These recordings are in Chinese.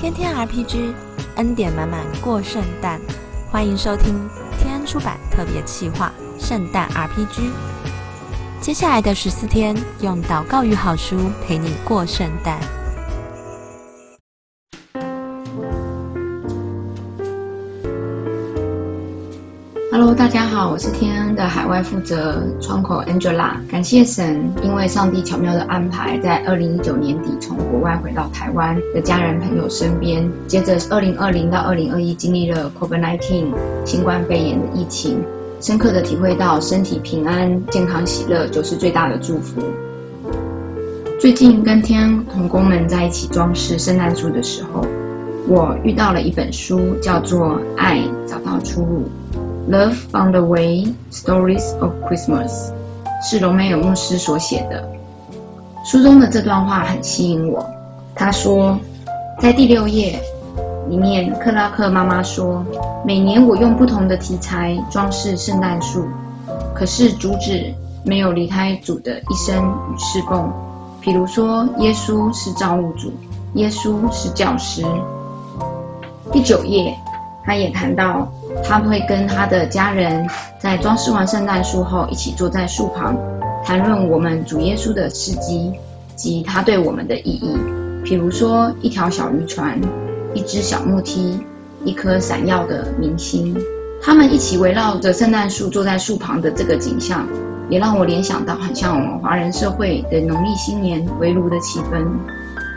天天 RPG，恩典满满过圣诞，欢迎收听天安出版特别企划《圣诞 RPG》。接下来的十四天，用祷告与好书陪你过圣诞。Hello，大家好，我是天恩的海外负责窗口 Angela。感谢神，因为上帝巧妙的安排，在二零一九年底从国外回到台湾的家人朋友身边。接着二零二零到二零二一，经历了 COVID-19 新冠肺炎的疫情，深刻的体会到身体平安、健康、喜乐就是最大的祝福。最近跟天恩同工们在一起装饰圣诞树的时候，我遇到了一本书，叫做《爱找到出路》。Love on the Way: Stories of Christmas 是罗梅尔牧师所写的。书中的这段话很吸引我。他说，在第六页里面，克拉克妈妈说，每年我用不同的题材装饰圣诞树，可是主旨没有离开主的一生与侍奉。比如说，耶稣是造物主，耶稣是教师。第九页，他也谈到。他会跟他的家人在装饰完圣诞树后，一起坐在树旁，谈论我们主耶稣的事迹及他对我们的意义。譬如说，一条小渔船，一只小木梯，一颗闪耀的明星。他们一起围绕着圣诞树坐在树旁的这个景象，也让我联想到很像我们华人社会的农历新年围炉的气氛。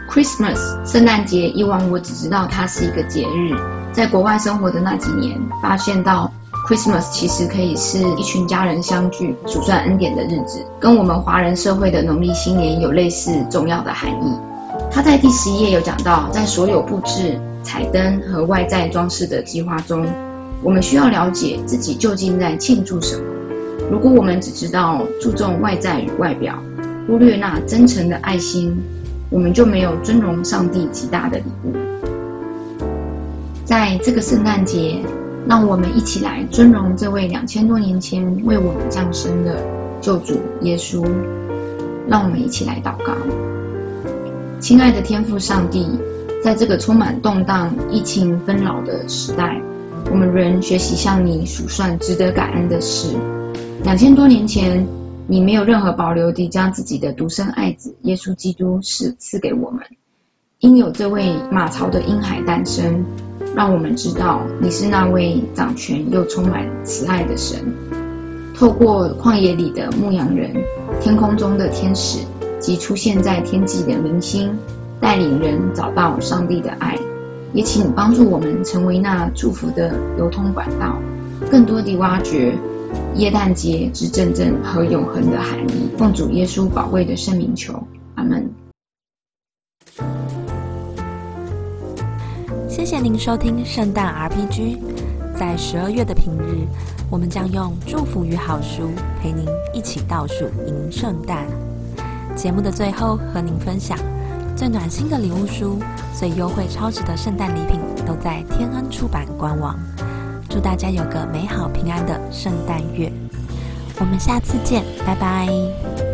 Christmas，圣诞节，以往我只知道它是一个节日。在国外生活的那几年，发现到 Christmas 其实可以是一群家人相聚、数算恩典的日子，跟我们华人社会的农历新年有类似重要的含义。他在第十一页有讲到，在所有布置、彩灯和外在装饰的计划中，我们需要了解自己究竟在庆祝什么。如果我们只知道注重外在与外表，忽略那真诚的爱心，我们就没有尊荣上帝极大的礼物。在这个圣诞节，让我们一起来尊荣这位两千多年前为我们降生的救主耶稣。让我们一起来祷告，亲爱的天父上帝，在这个充满动荡、疫情纷扰的时代，我们仍学习向你数算值得感恩的事。两千多年前，你没有任何保留地将自己的独生爱子耶稣基督赐赐给我们，因有这位马槽的婴孩诞生。让我们知道你是那位掌权又充满慈爱的神。透过旷野里的牧羊人、天空中的天使及出现在天际的明星，带领人找到上帝的爱。也请帮助我们成为那祝福的流通管道，更多地挖掘耶诞节之真正和永恒的含义。奉主耶稣宝贵的圣名求，阿门。谢谢您收听圣诞 RPG。在十二月的平日，我们将用祝福与好书陪您一起倒数迎圣诞。节目的最后，和您分享最暖心的礼物书、最优惠超值的圣诞礼品，都在天恩出版官网。祝大家有个美好平安的圣诞月！我们下次见，拜拜。